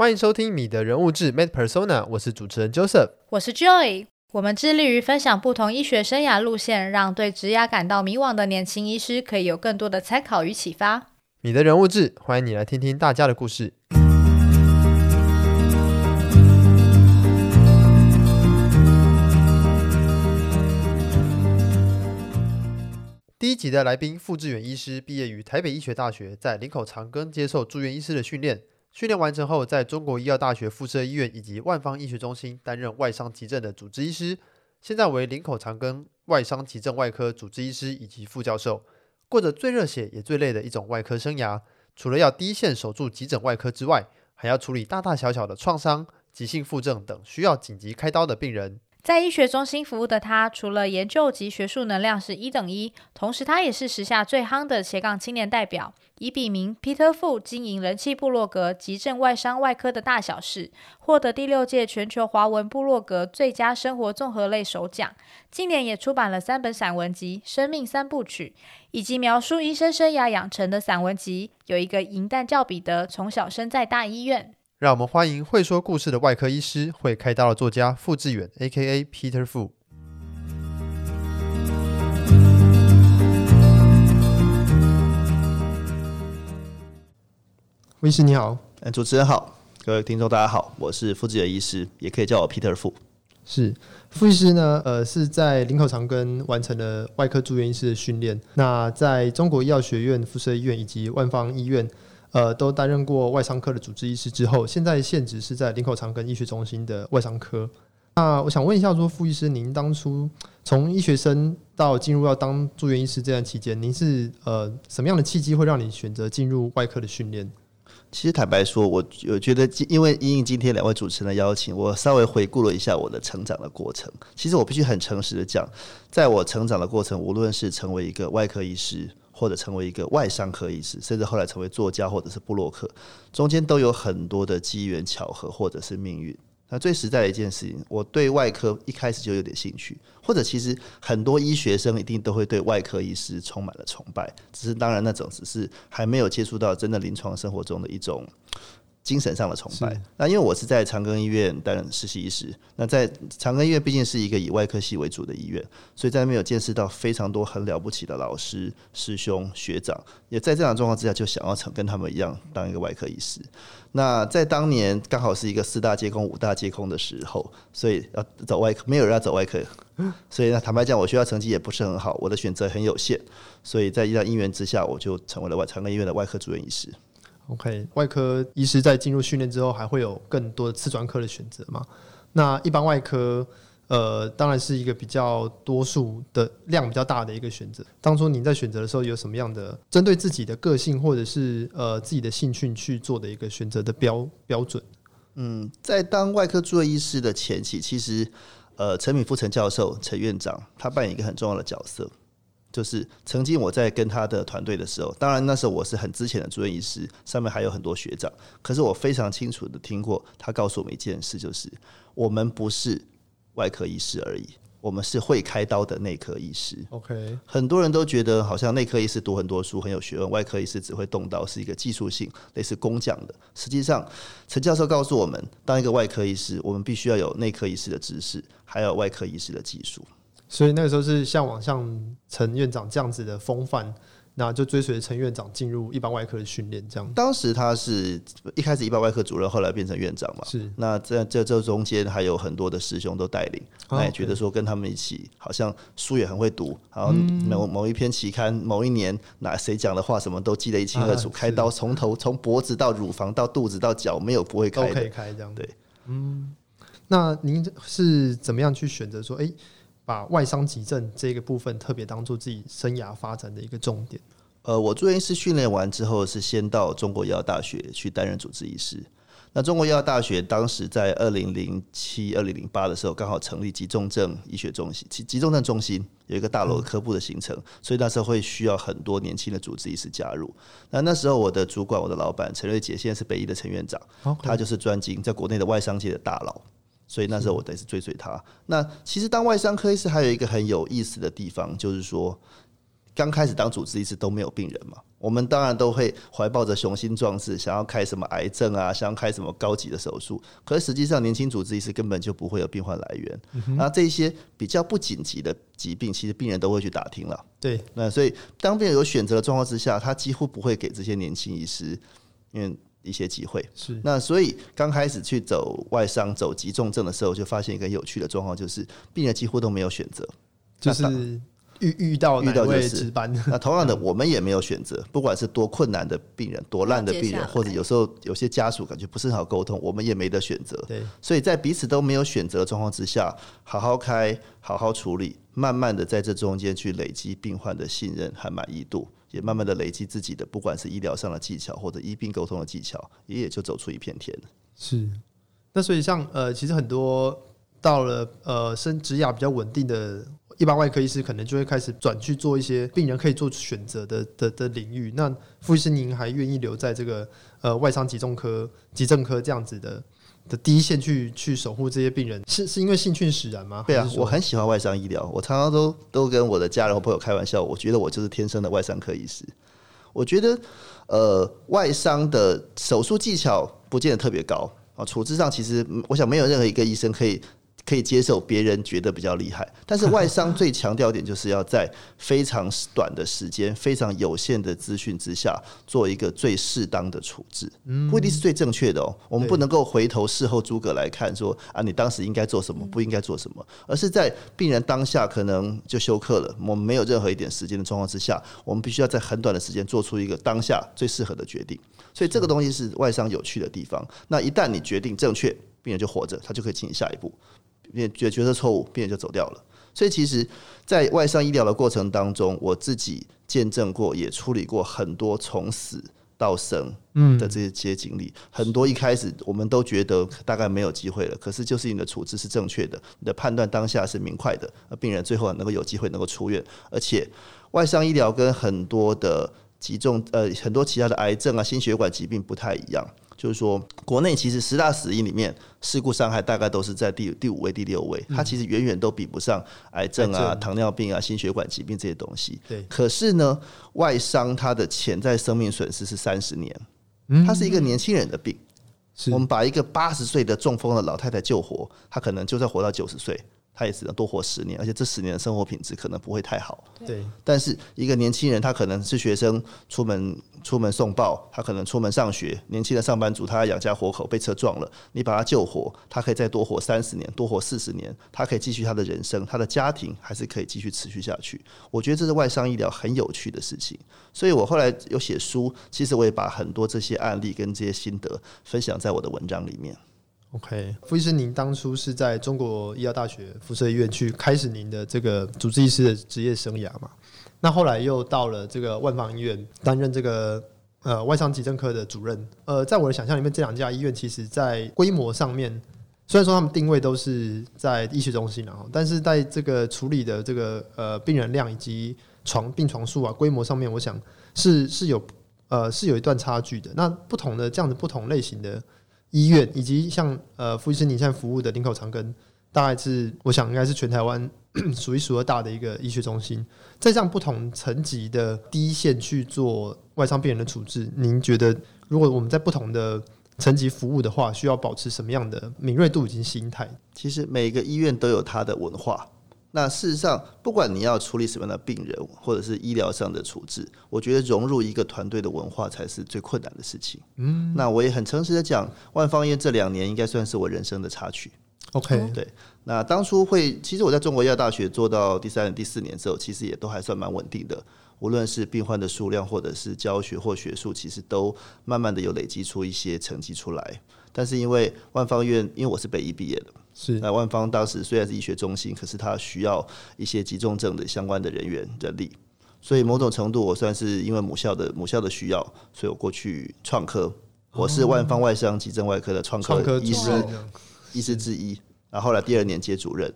欢迎收听《米的人物志 Med Persona》，我是主持人 Joseph，我是 Joy。我们致力于分享不同医学生涯路线，让对职涯感到迷惘的年轻医师可以有更多的参考与启发。米的人物志，欢迎你来听听大家的故事。第一集的来宾傅志远医师毕业于台北医学大学，在林口长庚接受住院医师的训练。训练完成后，在中国医药大学附设医院以及万方医学中心担任外伤急症的主治医师。现在为林口长庚外伤急症外科主治医师以及副教授，过着最热血也最累的一种外科生涯。除了要第一线守住急诊外科之外，还要处理大大小小的创伤、急性腹症等需要紧急开刀的病人。在医学中心服务的他，除了研究及学术能量是一等一，同时他也是时下最夯的斜杠青年代表。以笔名 Peter Fu 经营人气部落格《急症外伤外科的大小事》，获得第六届全球华文部落格最佳生活综合类首奖。近年也出版了三本散文集《生命三部曲》，以及描述医生生涯养成的散文集，有一个银弹叫彼得，从小生在大医院。让我们欢迎会说故事的外科医师，会开刀的作家傅志远 （A.K.A. Peter Fu）。傅医师你好，嗯，主持人好，各位听众大家好，我是傅志远医师，也可以叫我 Peter Fu。是傅医师呢，呃，是在林口长庚完成了外科住院医师的训练，那在中国医药学院附设医院以及万方医院。呃，都担任过外伤科的主治医师之后，现在现职是在林口长庚医学中心的外伤科。那我想问一下，说傅医师，您当初从医学生到进入要当住院医师这段期间，您是呃什么样的契机会让你选择进入外科的训练？其实坦白说，我我觉得，因为因应今天两位主持人的邀请，我稍微回顾了一下我的成长的过程。其实我必须很诚实的讲，在我成长的过程，无论是成为一个外科医师。或者成为一个外伤科医师，甚至后来成为作家或者是布洛克，中间都有很多的机缘巧合或者是命运。那最实在的一件事情，我对外科一开始就有点兴趣，或者其实很多医学生一定都会对外科医师充满了崇拜，只是当然那种只是还没有接触到真的临床生活中的一种。精神上的崇拜。那因为我是在长庚医院担任实习医师，那在长庚医院毕竟是一个以外科系为主的医院，所以在那边有见识到非常多很了不起的老师、师兄、学长，也在这样的状况之下，就想要成跟他们一样当一个外科医师。那在当年刚好是一个四大皆空、五大皆空的时候，所以要走外科，没有人要走外科，所以呢，坦白讲，我学校成绩也不是很好，我的选择很有限，所以在一段因缘之下，我就成为了外长庚医院的外科住院医师。OK，外科医师在进入训练之后，还会有更多的次专科的选择吗？那一般外科，呃，当然是一个比较多数的量比较大的一个选择。当初您在选择的时候，有什么样的针对自己的个性或者是呃自己的兴趣去做的一个选择的标标准？嗯，在当外科住院医师的前期，其实呃，陈敏夫陈教授、陈院长他扮演一个很重要的角色。就是曾经我在跟他的团队的时候，当然那时候我是很之前的住院医师，上面还有很多学长。可是我非常清楚的听过他告诉我们一件事，就是我们不是外科医师而已，我们是会开刀的内科医师。OK，很多人都觉得好像内科医师读很多书很有学问，外科医师只会动刀，是一个技术性类似工匠的。实际上，陈教授告诉我们，当一个外科医师，我们必须要有内科医师的知识，还有外科医师的技术。所以那个时候是向往像陈院长这样子的风范，那就追随陈院长进入一般外科的训练。这样，当时他是一开始一般外科主任，后来变成院长嘛。是。那在这这中间还有很多的师兄都带领，那也觉得说跟他们一起，好像书也很会读，然后某某一篇期刊，某一年哪谁讲的话，什么都记得一清二楚。开刀从头 从脖子到乳房到肚子到脚，没有不会开的。都可以开这样。对。嗯。那您是怎么样去选择说，哎？把外伤急症这个部分特别当做自己生涯发展的一个重点。呃，我住院医师训练完之后，是先到中国医药大学去担任主治医师。那中国医药大学当时在二零零七、二零零八的时候，刚好成立急重症医学中心，急急重症中心有一个大楼科部的形成，所以那时候会需要很多年轻的主治医师加入。那那时候我的主管，我的老板陈瑞杰，现在是北医的陈院长，他就是专精在国内的外伤界的大佬。所以那时候我得是追随他。那其实当外伤科医师还有一个很有意思的地方，就是说刚开始当主治医师都没有病人嘛，我们当然都会怀抱着雄心壮志，想要开什么癌症啊，想要开什么高级的手术。可是实际上，年轻主治医师根本就不会有病患来源。那、嗯、这些比较不紧急的疾病，其实病人都会去打听了。对，那所以当病人有选择的状况之下，他几乎不会给这些年轻医师因为一些机会。是，那所以刚开始去走外伤、走急重症的时候，就发现一个有趣的状况，就是病人几乎都没有选择，就是。遇遇到遇到位值班，那同样的，我们也没有选择，不管是多困难的病人，多烂的病人，或者有时候有些家属感觉不是很好沟通，我们也没得选择。对，所以在彼此都没有选择的状况之下，好好开，好好处理，慢慢的在这中间去累积病患的信任和满意度，也慢慢的累积自己的不管是医疗上的技巧或者医病沟通的技巧，也也就走出一片天了。是，那所以像呃，其实很多到了呃，生职涯比较稳定的。一般外科医师可能就会开始转去做一些病人可以做选择的的的领域。那傅医师，您还愿意留在这个呃外伤急重科、急症科这样子的的第一线去去守护这些病人，是是因为兴趣使然吗？对啊，我很喜欢外伤医疗。我常常都都跟我的家人和朋友开玩笑，我觉得我就是天生的外伤科医师。我觉得呃外伤的手术技巧不见得特别高啊，处置上其实我想没有任何一个医生可以。可以接受别人觉得比较厉害，但是外伤最强调点就是要在非常短的时间、非常有限的资讯之下，做一个最适当的处置，不一定是最正确的哦。我们不能够回头事后诸葛来看说啊，你当时应该做什么，不应该做什么，而是在病人当下可能就休克了，我们没有任何一点时间的状况之下，我们必须要在很短的时间做出一个当下最适合的决定。所以这个东西是外伤有趣的地方。那一旦你决定正确，病人就活着，他就可以进行下一步。病觉觉得错误，病人就走掉了。所以其实，在外伤医疗的过程当中，我自己见证过，也处理过很多从死到生的这些些经历。嗯、很多一开始我们都觉得大概没有机会了，可是就是你的处置是正确的，你的判断当下是明快的，而病人最后能够有机会能够出院。而且，外伤医疗跟很多的急重呃很多其他的癌症啊、心血管疾病不太一样。就是说，国内其实十大死因里面，事故伤害大概都是在第第五位、第六位，它其实远远都比不上癌症啊、糖尿病啊、心血管疾病这些东西。对。可是呢，外伤它的潜在生命损失是三十年，它是一个年轻人的病。我们把一个八十岁的中风的老太太救活，她可能就算活到九十岁。他也只能多活十年，而且这十年的生活品质可能不会太好。对，但是一个年轻人，他可能是学生，出门出门送报，他可能出门上学，年轻的上班族，他要养家活口，被车撞了，你把他救活，他可以再多活三十年，多活四十年，他可以继续他的人生，他的家庭还是可以继续持续下去。我觉得这是外伤医疗很有趣的事情，所以我后来有写书，其实我也把很多这些案例跟这些心得分享在我的文章里面。OK，傅医师，您当初是在中国医药大学辐射医院去开始您的这个主治医师的职业生涯嘛？那后来又到了这个万芳医院担任这个呃外伤急症科的主任。呃，在我的想象里面，这两家医院其实在规模上面，虽然说他们定位都是在医学中心，然后，但是在这个处理的这个呃病人量以及床病床数啊规模上面，我想是是有呃是有一段差距的。那不同的这样子不同类型的。医院以及像呃傅医师，你现在服务的林口长庚，大概是我想应该是全台湾 数一数二大的一个医学中心。在这样不同层级的第一线去做外伤病人的处置，您觉得如果我们在不同的层级服务的话，需要保持什么样的敏锐度以及心态？其实每个医院都有它的文化。那事实上，不管你要处理什么样的病人，或者是医疗上的处置，我觉得融入一个团队的文化才是最困难的事情。嗯，那我也很诚实的讲，万方医院这两年应该算是我人生的插曲。OK，对。那当初会，其实我在中国医药大学做到第三年、第四年之后，其实也都还算蛮稳定的。无论是病患的数量，或者是教学或学术，其实都慢慢的有累积出一些成绩出来。但是因为万方医院，因为我是北医毕业的。是，那万方当时虽然是医学中心，可是它需要一些急重症的相关的人员人力，所以某种程度我算是因为母校的母校的需要，所以我过去创科，我是万方外伤急症外科的创科医师医师之一，然后后来第二年接主任，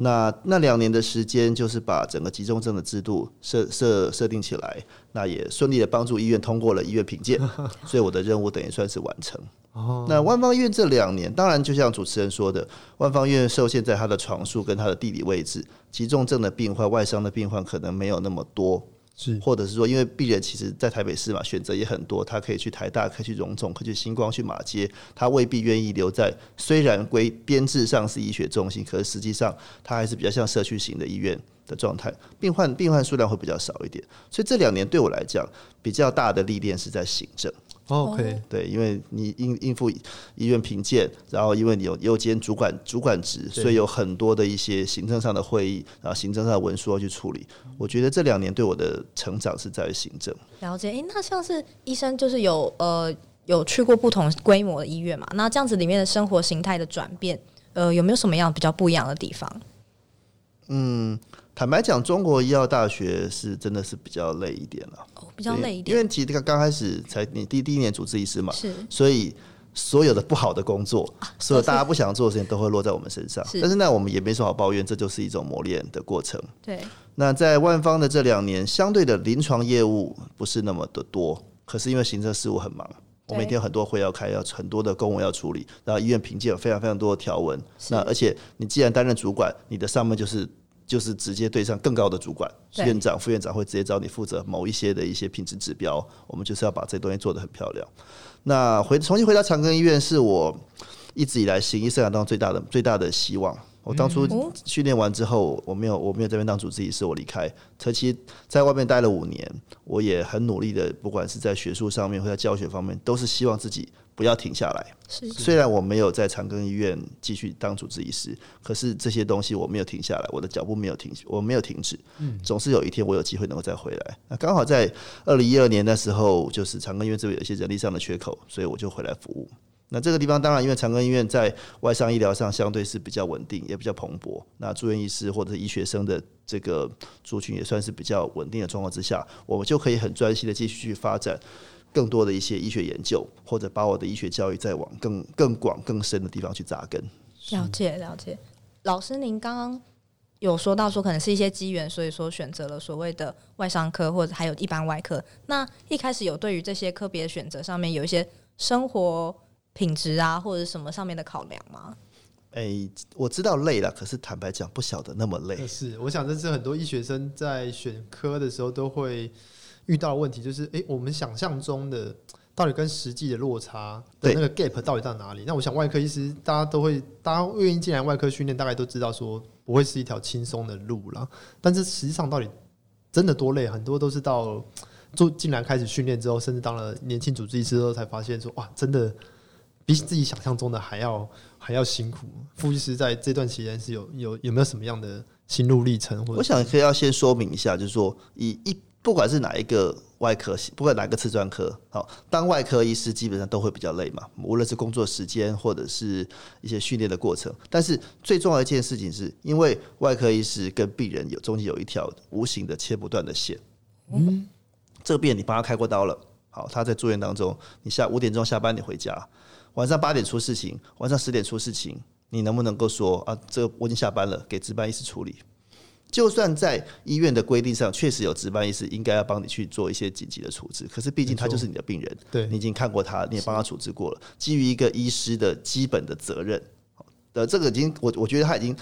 那那两年的时间就是把整个急重症的制度设设设定起来，那也顺利的帮助医院通过了医院评鉴，所以我的任务等于算是完成。那万方医院这两年，当然就像主持人说的，万方医院受限在它的床数跟它的地理位置，急重症的病患、外伤的病患可能没有那么多，是，或者是说，因为病人其实在台北市嘛，选择也很多，他可以去台大，可以去荣总，可以去星光，去马街，他未必愿意留在虽然归编制上是医学中心，可是实际上他还是比较像社区型的医院的状态，病患病患数量会比较少一点，所以这两年对我来讲比较大的历练是在行政。OK，对，因为你应应付医院评鉴，然后因为你有又兼主管主管职，所以有很多的一些行政上的会议，然后行政上的文书要去处理。我觉得这两年对我的成长是在于行政。了解，诶，那像是医生就是有呃有去过不同规模的医院嘛？那这样子里面的生活形态的转变，呃，有没有什么样比较不一样的地方？嗯。坦白讲，中国医药大学是真的是比较累一点了，哦，比较累一点。因为其实刚刚开始才你第第一年主治医师嘛，是，所以所有的不好的工作，所有大家不想做的事情，都会落在我们身上。是，但是呢，我们也没什么好抱怨，这就是一种磨练的过程。对。那在万方的这两年，相对的临床业务不是那么的多，可是因为行政事务很忙，我每天有很多会要开，要很多的公文要处理，然后医院评鉴有非常非常多的条文。那而且你既然担任主管，你的上面就是。就是直接对上更高的主管，院长、副院长会直接找你负责某一些的一些品质指标。我们就是要把这东西做得很漂亮。那回重新回到长庚医院，是我一直以来行医生涯当中最大的最大的希望。我当初训练完之后，我没有我没有这边当主治医师，我离开。长期在外面待了五年，我也很努力的，不管是在学术上面或在教学方面，都是希望自己。不要停下来。虽然我没有在长庚医院继续当主治医师，可是这些东西我没有停下来，我的脚步没有停，我没有停止。总是有一天我有机会能够再回来。那刚好在二零一二年的时候，就是长庚医院这边有一些人力上的缺口，所以我就回来服务。那这个地方当然，因为长庚医院在外伤医疗上相对是比较稳定，也比较蓬勃。那住院医师或者是医学生的这个族群也算是比较稳定的状况之下，我们就可以很专心的继续去发展。更多的一些医学研究，或者把我的医学教育再往更更广、更深的地方去扎根。了解了解，老师，您刚刚有说到说，可能是一些机缘，所以说选择了所谓的外伤科，或者还有一般外科。那一开始有对于这些科别的选择上面有一些生活品质啊，或者什么上面的考量吗？诶、欸，我知道累了，可是坦白讲，不晓得那么累。是，我想这是很多医学生在选科的时候都会。遇到的问题就是，诶，我们想象中的到底跟实际的落差的那个 gap 到底在哪里？那我想外科医师大家都会，大家愿意进来外科训练，大概都知道说不会是一条轻松的路了。但是实际上到底真的多累？很多都是到做进来开始训练之后，甚至当了年轻主治医师之后，才发现说，哇，真的比自己想象中的还要还要辛苦。傅医师在这段期间是有有有没有什么样的心路历程？或者我想可以要先说明一下，就是说以一。不管是哪一个外科，不管哪个次专科，好，当外科医师基本上都会比较累嘛，无论是工作时间或者是一些训练的过程。但是最重要的一件事情是，因为外科医师跟病人有中间有一条无形的切不断的线。嗯，这个病人你帮他开过刀了，好，他在住院当中，你下五点钟下班你回家，晚上八点出事情，晚上十点出事情，你能不能够说啊，这个我已经下班了，给值班医师处理？就算在医院的规定上，确实有值班医师应该要帮你去做一些紧急的处置，可是毕竟他就是你的病人，对，你已经看过他，你也帮他处置过了。基于一个医师的基本的责任，呃，这个已经我我觉得他已经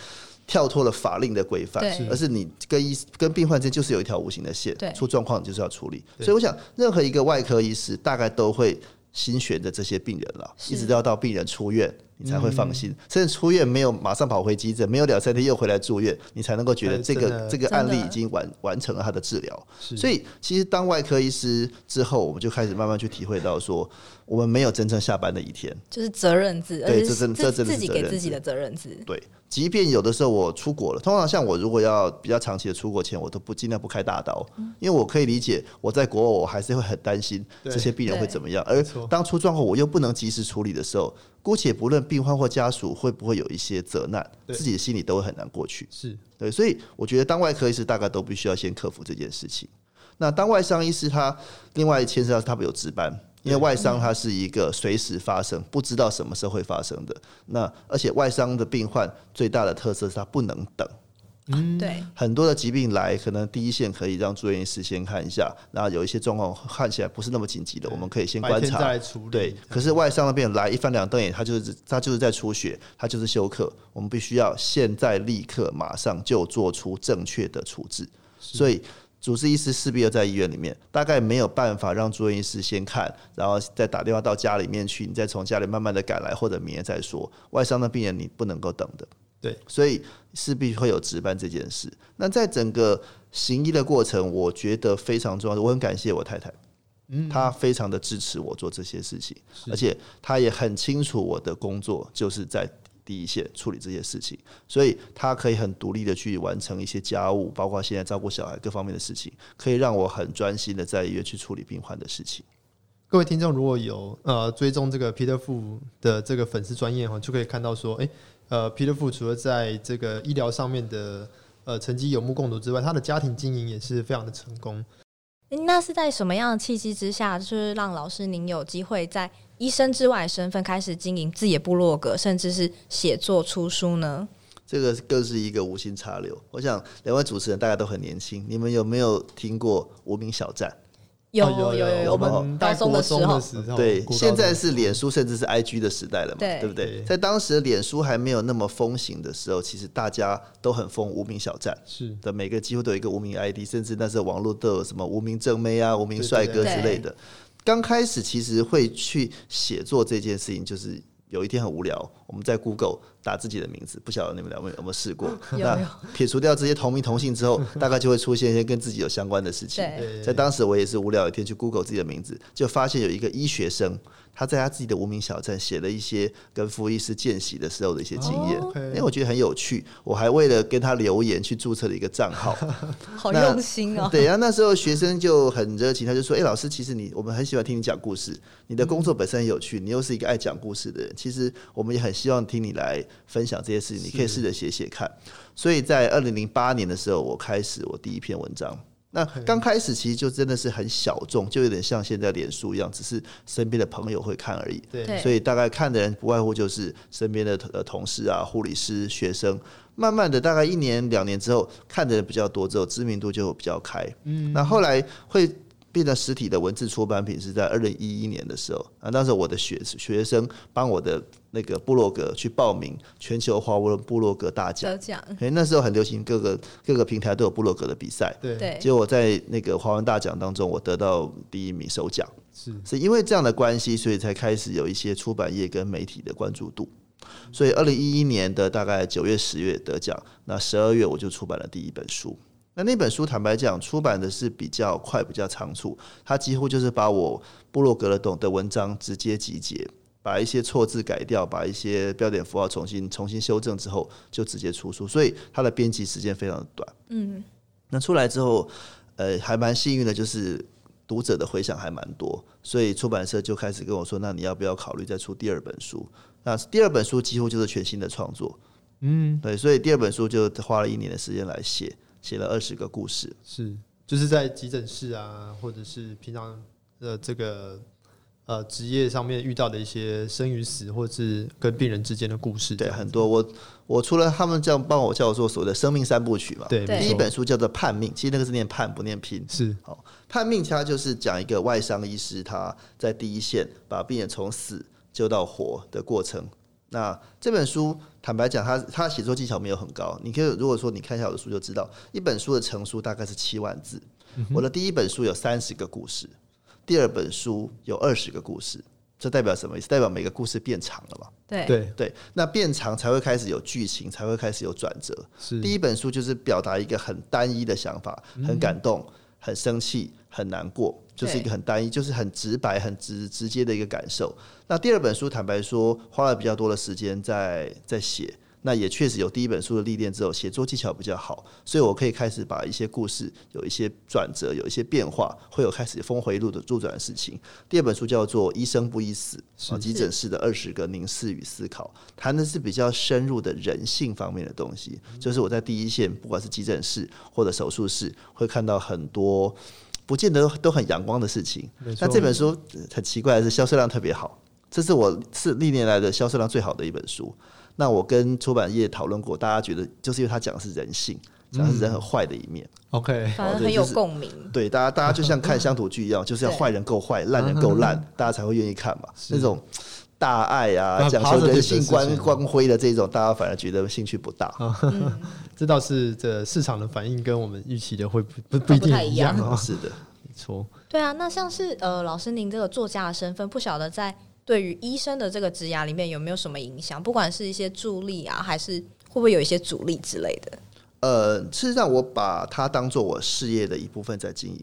跳脱了法令的规范，而是你跟医跟病患之间就是有一条无形的线，出状况就是要处理。所以我想，任何一个外科医师大概都会心悬着这些病人了，一直都要到病人出院。你才会放心，嗯、甚至出院没有马上跑回急诊，没有两三天又回来住院，你才能够觉得这个这个案例已经完完成了他的治疗。所以，其实当外科医师之后，我们就开始慢慢去体会到说，我们没有真正下班的一天，就是责任制，对，这真这真自己给自己的责任制。对，即便有的时候我出国了，通常像我如果要比较长期的出国前，我都不尽量不开大刀，因为我可以理解我在国外我还是会很担心这些病人会怎么样，而当出状况我又不能及时处理的时候。姑且不论病患或家属会不会有一些责难，自己的心里都会很难过去。是对，所以我觉得当外科医师大概都必须要先克服这件事情。那当外伤医师，他另外牵涉到他们有值班，因为外伤它是一个随时发生，不知道什么时候会发生的。那而且外伤的病患最大的特色是他不能等。嗯，对，很多的疾病来，可能第一线可以让住院医师先看一下，然后有一些状况看起来不是那么紧急的，我们可以先观察。对，可是外伤的病人来一翻两瞪眼，他就是他就是在出血，他就是休克，我们必须要现在立刻马上就做出正确的处置。所以主治医师势必要在医院里面，大概没有办法让住院医师先看，然后再打电话到家里面去，你再从家里慢慢的赶来，或者明天再说。外伤的病人你不能够等的，对，所以势必会有值班这件事。那在整个行医的过程，我觉得非常重要，我很感谢我太太。嗯，她非常的支持我做这些事情，而且她也很清楚我的工作就是在第一线处理这些事情，所以他可以很独立的去完成一些家务，包括现在照顾小孩各方面的事情，可以让我很专心的在医院去处理病患的事情。各位听众如果有呃追踪这个 Peter Fu 的这个粉丝专业哈，就可以看到说，哎、欸，呃，Peter Fu 除了在这个医疗上面的呃成绩有目共睹之外，他的家庭经营也是非常的成功。那是在什么样的契机之下，就是让老师您有机会在医生之外的身份开始经营自己的部落格，甚至是写作出书呢？这个更是一个无心插柳。我想两位主持人大家都很年轻，你们有没有听过无名小站？有有有有，我们大中的时候，对，现在是脸书甚至是 IG 的时代了嘛，对，对不对？在当时脸书还没有那么风行的时候，其实大家都很疯无名小站，是的，每个几乎都有一个无名 ID，甚至那时候网络都有什么无名正妹啊、无名帅哥之类的。刚开始其实会去写作这件事情，就是。有一天很无聊，我们在 Google 打自己的名字，不晓得你们两位有没有试过？那撇除掉这些同名同姓之后，大概就会出现一些跟自己有相关的事情。在当时我也是无聊，一天去 Google 自己的名字，就发现有一个医学生。他在他自己的无名小站写了一些跟傅医师见习的时候的一些经验，因、oh, 为.我觉得很有趣。我还为了跟他留言去注册了一个账号，好用心哦。对，然后那时候学生就很热情，他就说：“哎、欸，老师，其实你我们很喜欢听你讲故事，你的工作本身很有趣，你又是一个爱讲故事的人。其实我们也很希望听你来分享这些事情，你可以试着写写看。”所以在二零零八年的时候，我开始我第一篇文章。那刚开始其实就真的是很小众，就有点像现在脸书一样，只是身边的朋友会看而已。对，所以大概看的人不外乎就是身边的呃同事啊、护理师、学生。慢慢的，大概一年两年之后，看的人比较多之后，知名度就比较开。嗯，那后来会。变成实体的文字出版品是在二零一一年的时候啊，那时候我的学学生帮我的那个部落格去报名全球华文部落格大奖，得奖。哎，那时候很流行，各个各个平台都有部落格的比赛。对，结果我在那个华文大奖当中，我得到第一名首奖。是，是因为这样的关系，所以才开始有一些出版业跟媒体的关注度。所以二零一一年的大概九月、十月得奖，那十二月我就出版了第一本书。那那本书坦白讲，出版的是比较快、比较仓促，它几乎就是把我布洛格的懂的文章直接集结，把一些错字改掉，把一些标点符号重新重新修正之后，就直接出书，所以它的编辑时间非常的短。嗯，那出来之后，呃，还蛮幸运的，就是读者的回响还蛮多，所以出版社就开始跟我说：“那你要不要考虑再出第二本书？”那第二本书几乎就是全新的创作。嗯，对，所以第二本书就花了一年的时间来写。写了二十个故事，是就是在急诊室啊，或者是平常的这个呃职业上面遇到的一些生与死，或者是跟病人之间的故事。对，很多。我我除了他们这样帮我叫我做所谓的生命三部曲嘛，对，第一本书叫做《叛命》，其实那个是念叛不念拼，是好。叛命，它就是讲一个外伤医师他在第一线把病人从死救到活的过程。那这本书，坦白讲，他他写作技巧没有很高。你可以如果说你看一下我的书就知道，一本书的成书大概是七万字。我的第一本书有三十个故事，第二本书有二十个故事，这代表什么意思？代表每个故事变长了嘛？对对对，那变长才会开始有剧情，才会开始有转折。是第一本书就是表达一个很单一的想法，很感动，很生气，很难过。就是一个很单一，就是很直白、很直直接的一个感受。那第二本书，坦白说，花了比较多的时间在在写。那也确实有第一本书的历练之后，写作技巧比较好，所以我可以开始把一些故事有一些转折，有一些变化，会有开始峰回路的助转的事情。第二本书叫做《医生不医死》，啊，急诊室的二十个凝视与思考，谈的是比较深入的人性方面的东西。就是我在第一线，不管是急诊室或者手术室，会看到很多。不见得都很阳光的事情。那这本书很奇怪的是销售量特别好，这是我是历年来的销售量最好的一本书。那我跟出版业讨论过，大家觉得就是因为他讲的是人性，讲的是人很坏的一面。OK，反而很有共鸣。对，大家大家就像看乡土剧一样，就是要坏人够坏，烂人够烂，大家才会愿意看嘛。那种大爱啊，讲求人性光光辉的这种，大家反而觉得兴趣不大。这倒是这市场的反应跟我们预期的会不不不一定一样啊。是的，没错。对啊，那像是呃，老师您这个作家的身份，不晓得在对于医生的这个职涯里面有没有什么影响？不管是一些助力啊，还是会不会有一些阻力之类的？呃，事实上，我把它当做我事业的一部分在经营。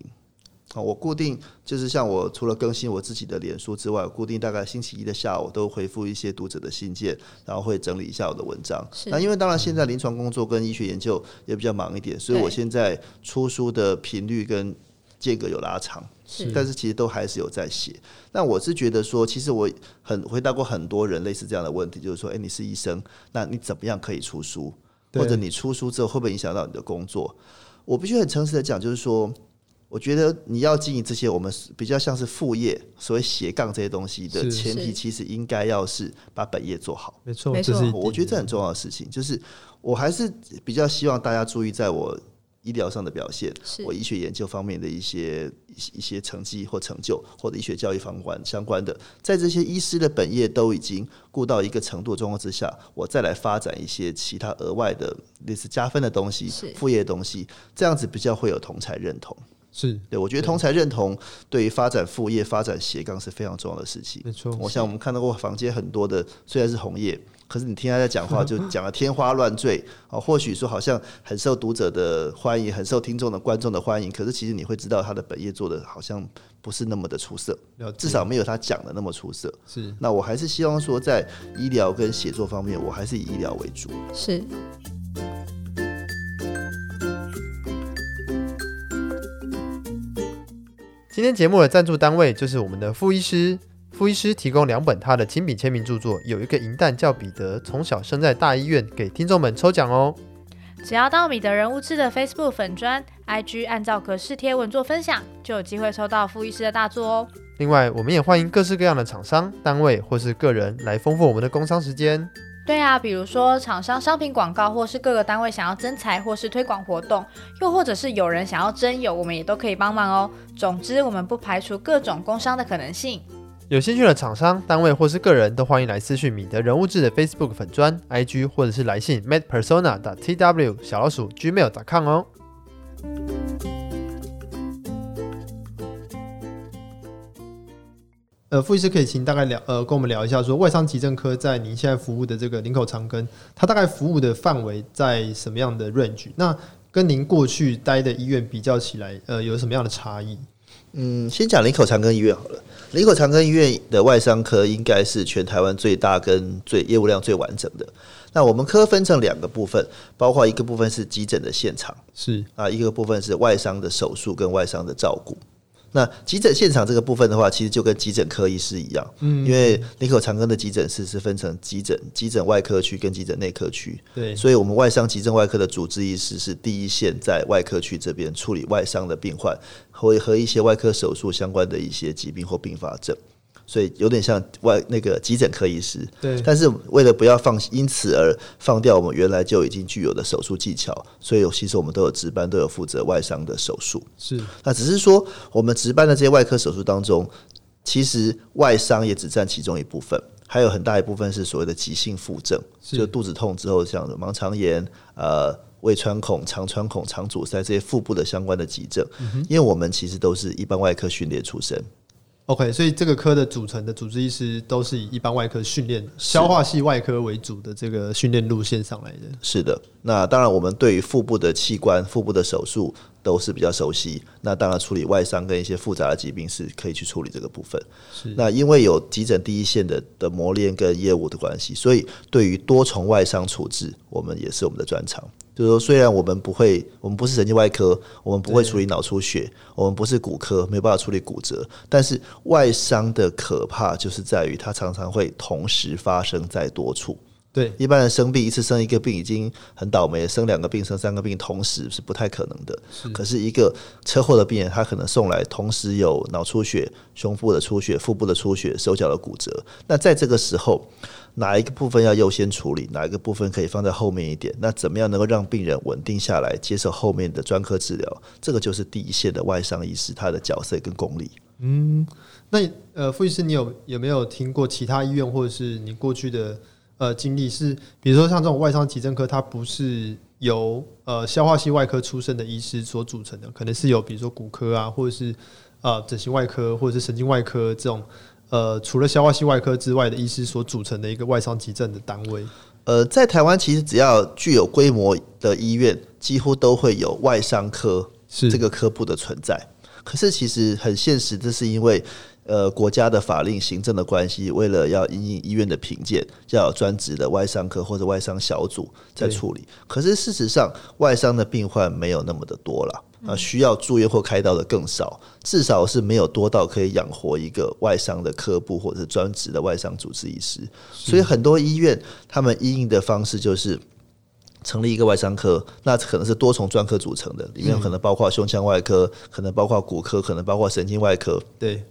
啊，我固定就是像我除了更新我自己的脸书之外，固定大概星期一的下午都回复一些读者的信件，然后会整理一下我的文章。那因为当然现在临床工作跟医学研究也比较忙一点，所以我现在出书的频率跟间隔有拉长。是，但是其实都还是有在写。那我是觉得说，其实我很回答过很多人类似这样的问题，就是说，哎，你是医生，那你怎么样可以出书？或者你出书之后会不会影响到你的工作？我必须很诚实的讲，就是说。我觉得你要经营这些，我们比较像是副业，所谓斜杠这些东西的前提，其实应该要是把本业做好。没错，没错。我觉得这很重要的事情，就是我还是比较希望大家注意，在我医疗上的表现，我医学研究方面的一些一些成绩或成就，或者医学教育方关相关的，在这些医师的本业都已经顾到一个程度状况之下，我再来发展一些其他额外的类似加分的东西、副业的东西，这样子比较会有同才认同。是对，我觉得同才认同对于发展副业、发展斜杠是非常重要的事情。没错，我想我们看到过房间很多的，虽然是红叶，可是你听他在讲话 就讲的天花乱坠啊。或许说好像很受读者的欢迎，很受听众的观众的欢迎，可是其实你会知道他的本业做的好像不是那么的出色，至少没有他讲的那么出色。是，那我还是希望说，在医疗跟写作方面，我还是以医疗为主。是。今天节目的赞助单位就是我们的傅医师，傅医师提供两本他的亲笔签名著作，有一个银蛋叫彼得，从小生在大医院，给听众们抽奖哦。只要到米德人物志的 Facebook 粉专、IG 按照格式贴文做分享，就有机会抽到傅医师的大作哦。另外，我们也欢迎各式各样的厂商、单位或是个人来丰富我们的工商时间。对啊，比如说厂商商品广告，或是各个单位想要征才或是推广活动，又或者是有人想要征友，我们也都可以帮忙哦。总之，我们不排除各种工商的可能性。有兴趣的厂商、单位或是个人都欢迎来私讯米德人物志的 Facebook 粉砖、IG，或者是来信 medpersona.tw 小老鼠 gmail.com 哦。呃，傅医师可以请大概聊，呃，跟我们聊一下，说外伤急症科在您现在服务的这个林口长庚，它大概服务的范围在什么样的 range？那跟您过去待的医院比较起来，呃，有什么样的差异？嗯，先讲林口长庚医院好了。林口长庚医院的外伤科应该是全台湾最大跟最业务量最完整的。那我们科分成两个部分，包括一个部分是急诊的现场，是啊，一个部分是外伤的手术跟外伤的照顾。那急诊现场这个部分的话，其实就跟急诊科医师一样，嗯，因为林口长庚的急诊室是分成急诊、急诊外科区跟急诊内科区，对，所以我们外伤急症外科的主治医师是第一线在外科区这边处理外伤的病患，会和一些外科手术相关的一些疾病或并发症。所以有点像外那个急诊科医师，对。但是为了不要放因此而放掉我们原来就已经具有的手术技巧，所以其实我们都有值班，都有负责外伤的手术。是。那只是说我们值班的这些外科手术当中，其实外伤也只占其中一部分，还有很大一部分是所谓的急性腹症，就肚子痛之后像盲肠炎、呃胃穿孔、肠穿孔、肠阻塞这些腹部的相关的急症。嗯，因为我们其实都是一般外科训练出身。OK，所以这个科的组成的主治医师都是以一般外科训练、消化系外科为主的这个训练路线上来的。是的，那当然我们对于腹部的器官、腹部的手术都是比较熟悉。那当然处理外伤跟一些复杂的疾病是可以去处理这个部分。是。那因为有急诊第一线的的磨练跟业务的关系，所以对于多重外伤处置，我们也是我们的专长。就是说，虽然我们不会，我们不是神经外科，我们不会处理脑出血，我们不是骨科，没有办法处理骨折，但是外伤的可怕就是在于它常常会同时发生在多处。对，一般人生病一次生一个病已经很倒霉，生两个病、生三个病同时是不太可能的。是。可是一个车祸的病人，他可能送来同时有脑出血、胸部的出血、腹部的出血、手脚的骨折。那在这个时候，哪一个部分要优先处理？哪一个部分可以放在后面一点？那怎么样能够让病人稳定下来，接受后面的专科治疗？这个就是第一线的外伤医师他的角色跟功力。嗯，那呃，傅医师，你有有没有听过其他医院，或者是你过去的？呃，经历是，比如说像这种外伤急诊科，它不是由呃消化系外科出身的医师所组成的，可能是有比如说骨科啊，或者是呃整形外科，或者是神经外科这种呃除了消化系外科之外的医师所组成的一个外伤急症的单位。呃，在台湾其实只要具有规模的医院，几乎都会有外伤科这个科部的存在。可是其实很现实，这是因为。呃，国家的法令、行政的关系，为了要因应医院的评鉴，要有专职的外伤科或者外伤小组在处理。可是事实上，外伤的病患没有那么的多了啊，需要住院或开刀的更少，至少是没有多到可以养活一个外伤的科部或者是专职的外伤主治医师。所以很多医院他们因应的方式就是成立一个外伤科，那可能是多重专科组成的，里面可能包括胸腔外科，可能包括骨科，可能包括神经外科。对。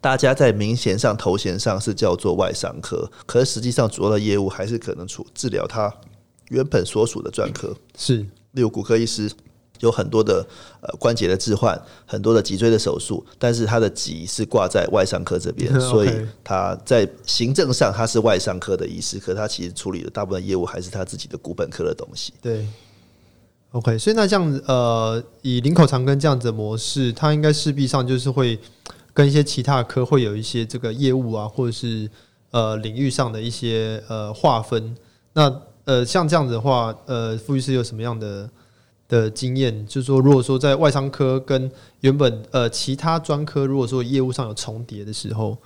大家在名衔上、头衔上是叫做外伤科，可是实际上主要的业务还是可能处治疗他原本所属的专科。是，例如骨科医师有很多的呃关节的置换，很多的脊椎的手术，但是他的脊是挂在外伤科这边，所以他在行政上他是外伤科的医师，可是他其实处理的大部分业务还是他自己的骨本科的东西。对，OK，所以那这样子呃，以林口长庚这样子的模式，他应该势必上就是会。跟一些其他科会有一些这个业务啊，或者是呃领域上的一些呃划分。那呃像这样子的话，呃傅律师有什么样的的经验？就是说，如果说在外商科跟原本呃其他专科，如果说业务上有重叠的时候。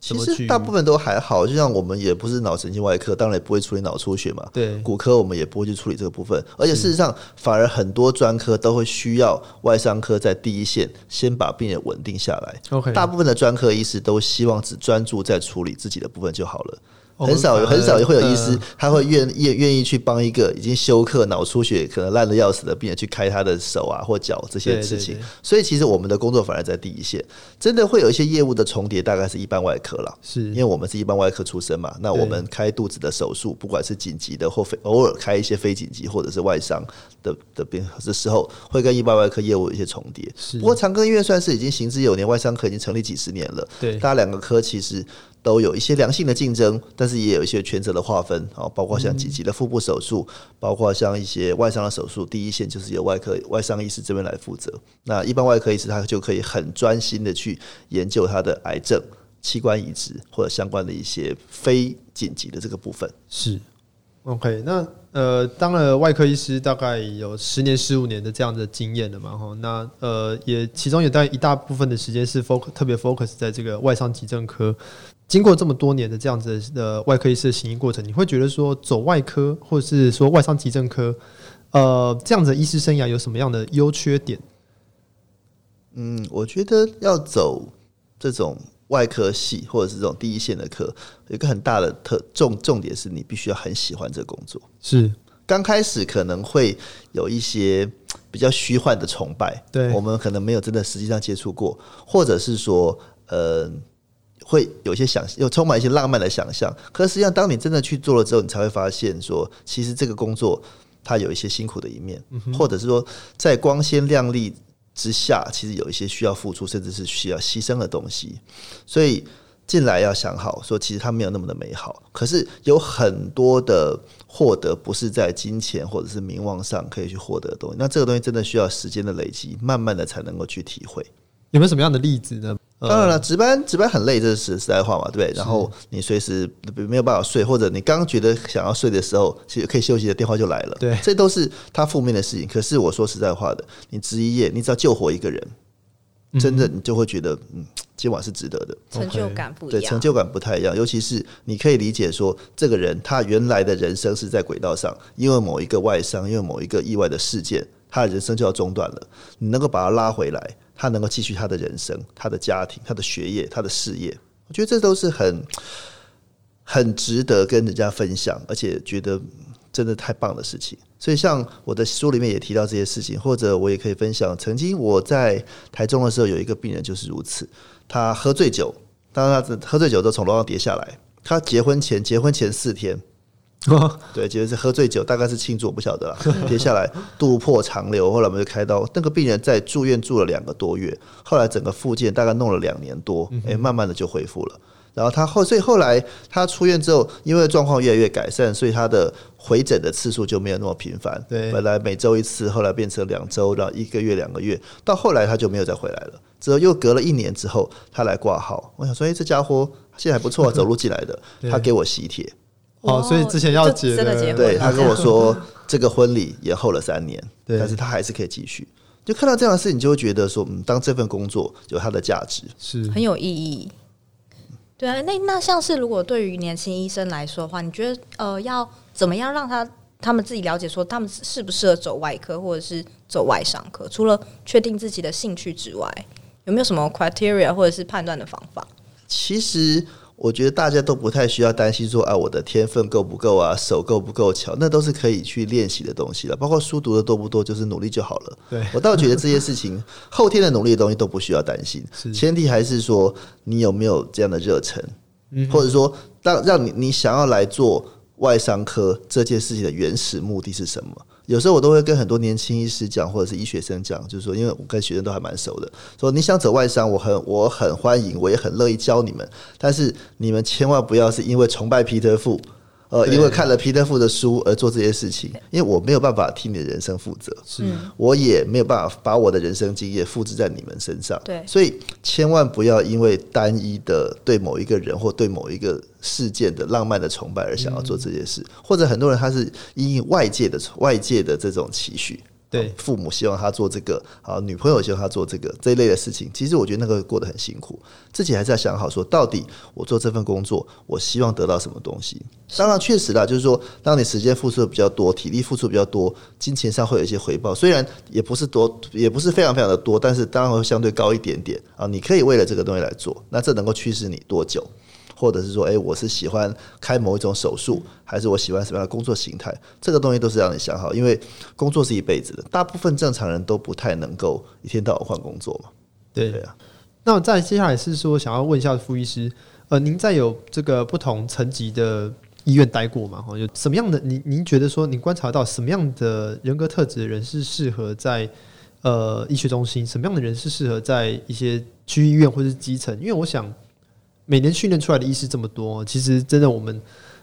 其实大部分都还好，就像我们也不是脑神经外科，当然也不会处理脑出血嘛。对，骨科我们也不会去处理这个部分。而且事实上，反而很多专科都会需要外伤科在第一线先把病人稳定下来。OK，大部分的专科医师都希望只专注在处理自己的部分就好了。很少有很少会有医师，他会愿愿愿意去帮一个已经休克、脑出血、可能烂得要死的病人去开他的手啊或脚这些事情。所以其实我们的工作反而在第一线，真的会有一些业务的重叠，大概是一般外科了。是因为我们是一般外科出身嘛，那我们开肚子的手术，不管是紧急的或非偶尔开一些非紧急或者是外伤的的病的时候，会跟一般外科业务有一些重叠。是不过长庚医院算是已经行之有年，外伤科已经成立几十年了。对，大家两个科其实。都有一些良性的竞争，但是也有一些权责的划分啊，包括像紧急的腹部手术，包括像一些外伤的手术，第一线就是由外科外伤医师这边来负责。那一般外科医师他就可以很专心的去研究他的癌症、器官移植或者相关的一些非紧急的这个部分。是，OK，那呃，当了外科医师大概有十年、十五年的这样的经验了嘛？哈，那呃，也其中有大概一大部分的时间是 focus 特别 focus 在这个外伤急症科。经过这么多年的这样子的外科医师的行医过程，你会觉得说走外科或者是说外伤急症科，呃，这样子的医师生涯有什么样的优缺点？嗯，我觉得要走这种外科系或者是这种第一线的科，有一个很大的特重重点是你必须要很喜欢这个工作。是刚开始可能会有一些比较虚幻的崇拜，对我们可能没有真的实际上接触过，或者是说，呃。会有一些想，又充满一些浪漫的想象。可是实际上，当你真的去做了之后，你才会发现说，其实这个工作它有一些辛苦的一面，或者是说，在光鲜亮丽之下，其实有一些需要付出，甚至是需要牺牲的东西。所以进来要想好，说其实它没有那么的美好。可是有很多的获得，不是在金钱或者是名望上可以去获得的东西。那这个东西真的需要时间的累积，慢慢的才能够去体会。有没有什么样的例子呢？当然了，值班值班很累，这是实在话嘛，对不对？然后你随时没有办法睡，或者你刚刚觉得想要睡的时候，其实可以休息的电话就来了，对，这都是他负面的事情。可是我说实在话的，你值一夜，你只要救活一个人，真的你就会觉得，嗯，今晚是值得的，成就感不一样，对，成就感不太一样。尤其是你可以理解说，这个人他原来的人生是在轨道上，因为某一个外伤，因为某一个意外的事件，他的人生就要中断了。你能够把他拉回来。他能够继续他的人生、他的家庭、他的学业、他的事业，我觉得这都是很很值得跟人家分享，而且觉得真的太棒的事情。所以，像我的书里面也提到这些事情，或者我也可以分享。曾经我在台中的时候，有一个病人就是如此，他喝醉酒，当然他喝醉酒都从楼上跌下来。他结婚前，结婚前四天。对，其实是喝醉酒，大概是庆祝，我不晓得了。接下来肚破长流，后来我们就开刀。那个病人在住院住了两个多月，后来整个复健大概弄了两年多，哎，慢慢的就恢复了。然后他后，所以后来他出院之后，因为状况越来越改善，所以他的回诊的次数就没有那么频繁。对，本来每周一次，后来变成两周，然后一个月、两个月，到后来他就没有再回来了。之后又隔了一年之后，他来挂号。我想说，哎，这家伙现在还不错啊，走路进来的。他给我喜帖。哦，所以之前要结的，对，他跟我说这个婚礼延后了三年，但是他还是可以继续。就看到这样的事情，就会觉得说，嗯，当这份工作有它的价值，是很有意义。对啊，那那像是如果对于年轻医生来说的话，你觉得呃，要怎么样让他他们自己了解说他们适不适合走外科或者是走外伤科？除了确定自己的兴趣之外，有没有什么 criteria 或者是判断的方法？其实。我觉得大家都不太需要担心说啊，我的天分够不够啊，手够不够巧，那都是可以去练习的东西了。包括书读的多不多，就是努力就好了。对，我倒觉得这些事情 后天的努力的东西都不需要担心，前提还是说你有没有这样的热忱，或者说让让你你想要来做外伤科这件事情的原始目的是什么？有时候我都会跟很多年轻医师讲，或者是医学生讲，就是说，因为我跟学生都还蛮熟的，说你想走外伤，我很我很欢迎，我也很乐意教你们，但是你们千万不要是因为崇拜皮特富。呃，因为看了皮特夫的书而做这些事情，因为我没有办法替你的人生负责，是，我也没有办法把我的人生经验复制在你们身上，对，所以千万不要因为单一的对某一个人或对某一个事件的浪漫的崇拜而想要做这件事，或者很多人他是因应外界的外界的这种期许。对，父母希望他做这个，啊，女朋友希望他做这个这一类的事情，其实我觉得那个过得很辛苦，自己还是要想好说，到底我做这份工作，我希望得到什么东西。当然，确实啦，就是说，当你时间付出的比较多，体力付出比较多，金钱上会有一些回报，虽然也不是多，也不是非常非常的多，但是当然会相对高一点点啊。你可以为了这个东西来做，那这能够驱使你多久？或者是说，诶、欸，我是喜欢开某一种手术，还是我喜欢什么样的工作形态？这个东西都是让你想好，因为工作是一辈子的，大部分正常人都不太能够一天到晚换工作嘛。对，对啊。那我再接下来是说，想要问一下傅医师，呃，您在有这个不同层级的医院待过吗？哈，有什么样的？您您觉得说，您观察到什么样的人格特质的人是适合在呃医学中心？什么样的人是适合在一些区医院或者是基层？因为我想。每年训练出来的医师这么多，其实真的我们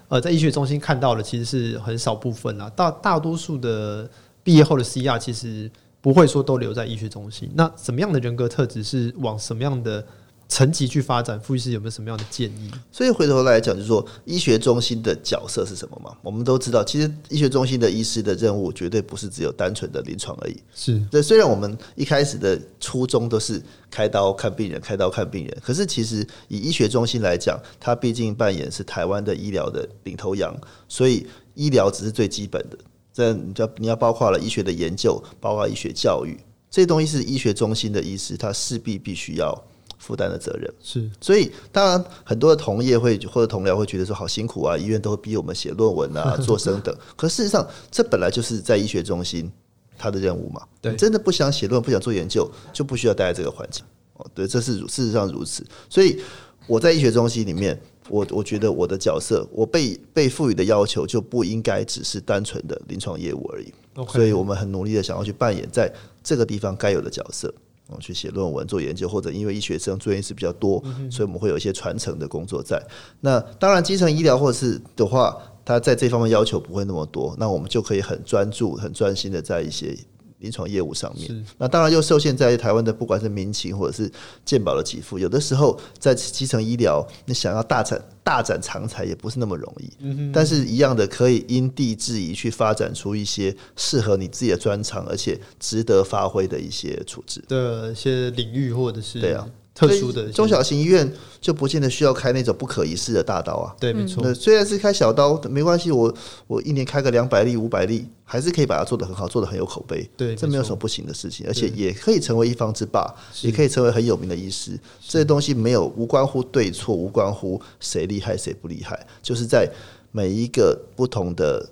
呃在医学中心看到的其实是很少部分啦。大大多数的毕业后的 CR 其实不会说都留在医学中心。那什么样的人格特质是往什么样的层级去发展，傅医师有没有什么样的建议？所以回头来讲，就是说医学中心的角色是什么嘛？我们都知道，其实医学中心的医师的任务绝对不是只有单纯的临床而已。是，对。虽然我们一开始的初衷都是开刀看病人，开刀看病人，可是其实以医学中心来讲，它毕竟扮演是台湾的医疗的领头羊，所以医疗只是最基本的。这你要你要包括了医学的研究，包括医学教育，这些东西是医学中心的医师，他势必必须要。负担的责任是，所以当然很多的同业会或者同僚会觉得说好辛苦啊，医院都会逼我们写论文啊、做生等。可事实上，这本来就是在医学中心他的任务嘛。对，真的不想写论文、不想做研究，就不需要待在这个环境。哦，对，这是事实上如此。所以我在医学中心里面，我我觉得我的角色，我被被赋予的要求就不应该只是单纯的临床业务而已。所以我们很努力的想要去扮演在这个地方该有的角色。嗯，去写论文、做研究，或者因为医学生专业是比较多，所以我们会有一些传承的工作在。那当然，基层医疗或者是的话，它在这方面要求不会那么多，那我们就可以很专注、很专心的在一些。临床业务上面，那当然又受限在台湾的不管是民情或者是健保的给付，有的时候在基层医疗，你想要大展大展长才也不是那么容易。嗯，但是一样的可以因地制宜去发展出一些适合你自己的专长，而且值得发挥的一些处置的一些领域或者是对啊。特殊的中小型医院就不见得需要开那种不可一世的大刀啊。对，没错。那虽然是开小刀没关系，我我一年开个两百例、五百例，还是可以把它做得很好，做得很有口碑。对，这没有什么不行的事情，而且也可以成为一方之霸，也可以成为很有名的医师。这些东西没有无关乎对错，无关乎谁厉害谁不厉害，就是在每一个不同的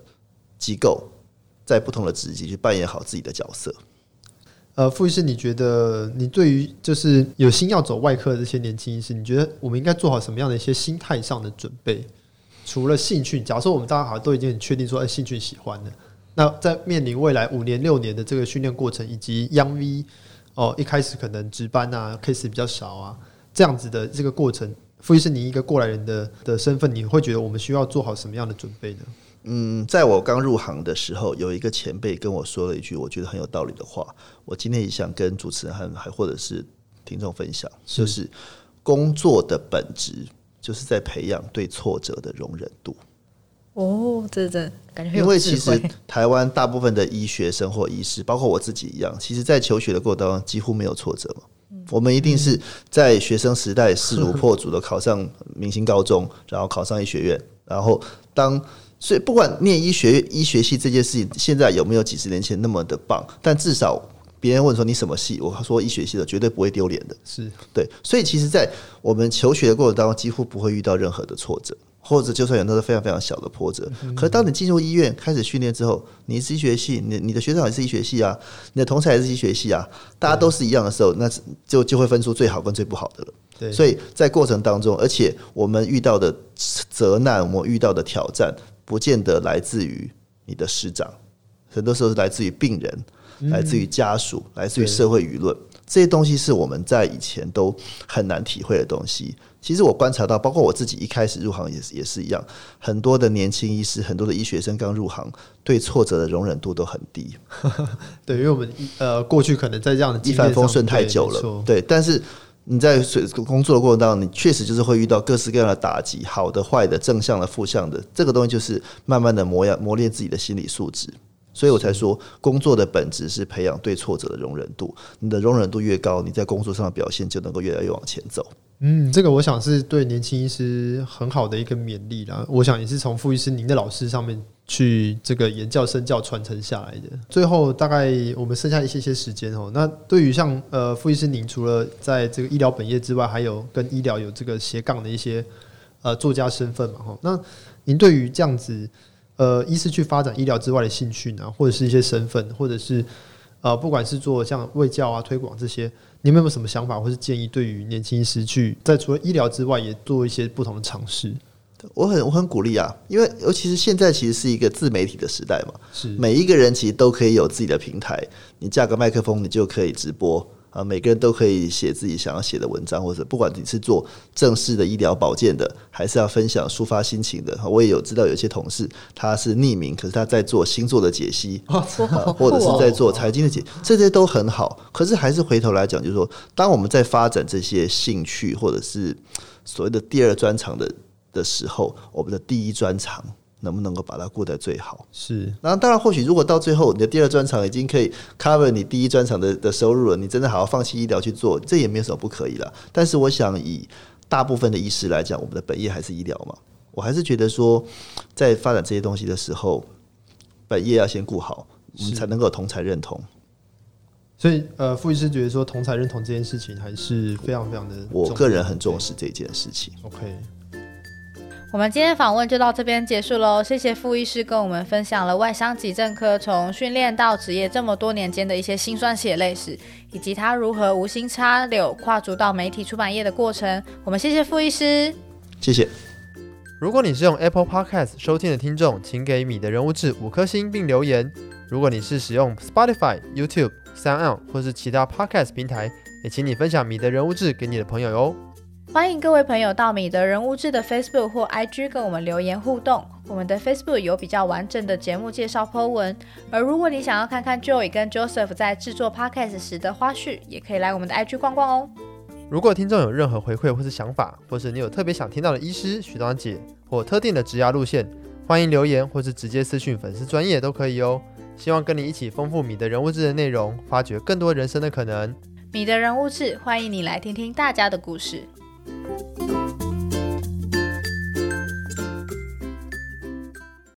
机构，在不同的职级去扮演好自己的角色。呃，傅医师，你觉得你对于就是有心要走外科的这些年轻医师，你觉得我们应该做好什么样的一些心态上的准备？除了兴趣，假设我们大家好像都已经很确定说，哎，兴趣喜欢的，那在面临未来五年、六年的这个训练过程，以及 Young V 哦，一开始可能值班啊，case 比较少啊，这样子的这个过程，傅医师，你一个过来人的的身份，你会觉得我们需要做好什么样的准备呢？嗯，在我刚入行的时候，有一个前辈跟我说了一句我觉得很有道理的话，我今天也想跟主持人还还或者是听众分享，就是工作的本质就是在培养对挫折的容忍度。哦，这这感觉因为其实台湾大部分的医学生或医师，包括我自己一样，其实在求学的过程当中几乎没有挫折嘛。我们一定是在学生时代势如 破竹的考上明星高中，然后考上医学院，然后当。所以，不管念医学医学系这件事情，现在有没有几十年前那么的棒，但至少别人问说你什么系，我说医学系的，绝对不会丢脸的。是对。所以，其实，在我们求学的过程当中，几乎不会遇到任何的挫折，或者就算有，都是非常非常小的波折。可是，当你进入医院开始训练之后，你是医学系，你你的学长也是医学系啊，你的同事也是医学系啊，大家都是一样的时候，那就就会分出最好跟最不好的了。对。所以在过程当中，而且我们遇到的责难，我们遇到的挑战。不见得来自于你的师长，很多时候是来自于病人，嗯、来自于家属，来自于社会舆论。这些东西是我们在以前都很难体会的东西。其实我观察到，包括我自己一开始入行也是也是一样，很多的年轻医师，很多的医学生刚入行，对挫折的容忍度都很低。对，因为我们呃过去可能在这样的一帆风顺太久了，对，但是。你在工作的过程当中，你确实就是会遇到各式各样的打击，好的、坏的、正向的、负向的，这个东西就是慢慢的磨养、磨练自己的心理素质。所以我才说，工作的本质是培养对挫折的容忍度。你的容忍度越高，你在工作上的表现就能够越来越往前走。嗯，这个我想是对年轻医师很好的一个勉励啦。我想也是从傅医师您的老师上面。去这个言教身教传承下来的。最后大概我们剩下一些些时间哦。那对于像呃傅医师，您除了在这个医疗本业之外，还有跟医疗有这个斜杠的一些呃作家身份嘛？哈，那您对于这样子呃医师去发展医疗之外的兴趣呢，或者是一些身份，或者是呃不管是做像卫教啊推广这些，你有没有什么想法或是建议？对于年轻医师去在除了医疗之外，也做一些不同的尝试？我很我很鼓励啊，因为尤其是现在其实是一个自媒体的时代嘛，是每一个人其实都可以有自己的平台，你架个麦克风，你就可以直播啊，每个人都可以写自己想要写的文章，或者不管你是做正式的医疗保健的，还是要分享抒发心情的，我也有知道有些同事他是匿名，可是他在做星座的解析，或者是在做财经的解，这些都很好。可是还是回头来讲，就是说，当我们在发展这些兴趣或者是所谓的第二专长的。的时候，我们的第一专长能不能够把它过得最好？是。那当然，或许如果到最后你的第二专长已经可以 cover 你第一专长的的收入了，你真的好好放弃医疗去做，这也没有什么不可以了。但是，我想以大部分的医师来讲，我们的本业还是医疗嘛。我还是觉得说，在发展这些东西的时候，本业要先顾好，我们才能够同才认同。所以，呃，傅医师觉得说同才认同这件事情还是非常非常的，我个人很重视这件事情。OK。我们今天访问就到这边结束喽，谢谢傅医师跟我们分享了外伤急症科从训练到职业这么多年间的一些辛酸血泪史，以及他如何无心插柳跨足到媒体出版业的过程。我们谢谢傅医师，谢谢。如果你是用 Apple Podcast 收听的听众，请给米的人物志五颗星并留言。如果你是使用 Spotify、YouTube、Sound 或是其他 Podcast 平台，也请你分享米的人物志给你的朋友哟。欢迎各位朋友到米德人物志的 Facebook 或 IG 跟我们留言互动。我们的 Facebook 有比较完整的节目介绍 po 文，而如果你想要看看 Joey 跟 Joseph 在制作 Podcast 时的花絮，也可以来我们的 IG 逛逛哦。如果听众有任何回馈或是想法，或是你有特别想听到的医师、学长姐或特定的职涯路线，欢迎留言或是直接私讯粉丝专页都可以哦。希望跟你一起丰富米的人物志的内容，发掘更多人生的可能。米的人物志，欢迎你来听听大家的故事。Thank you.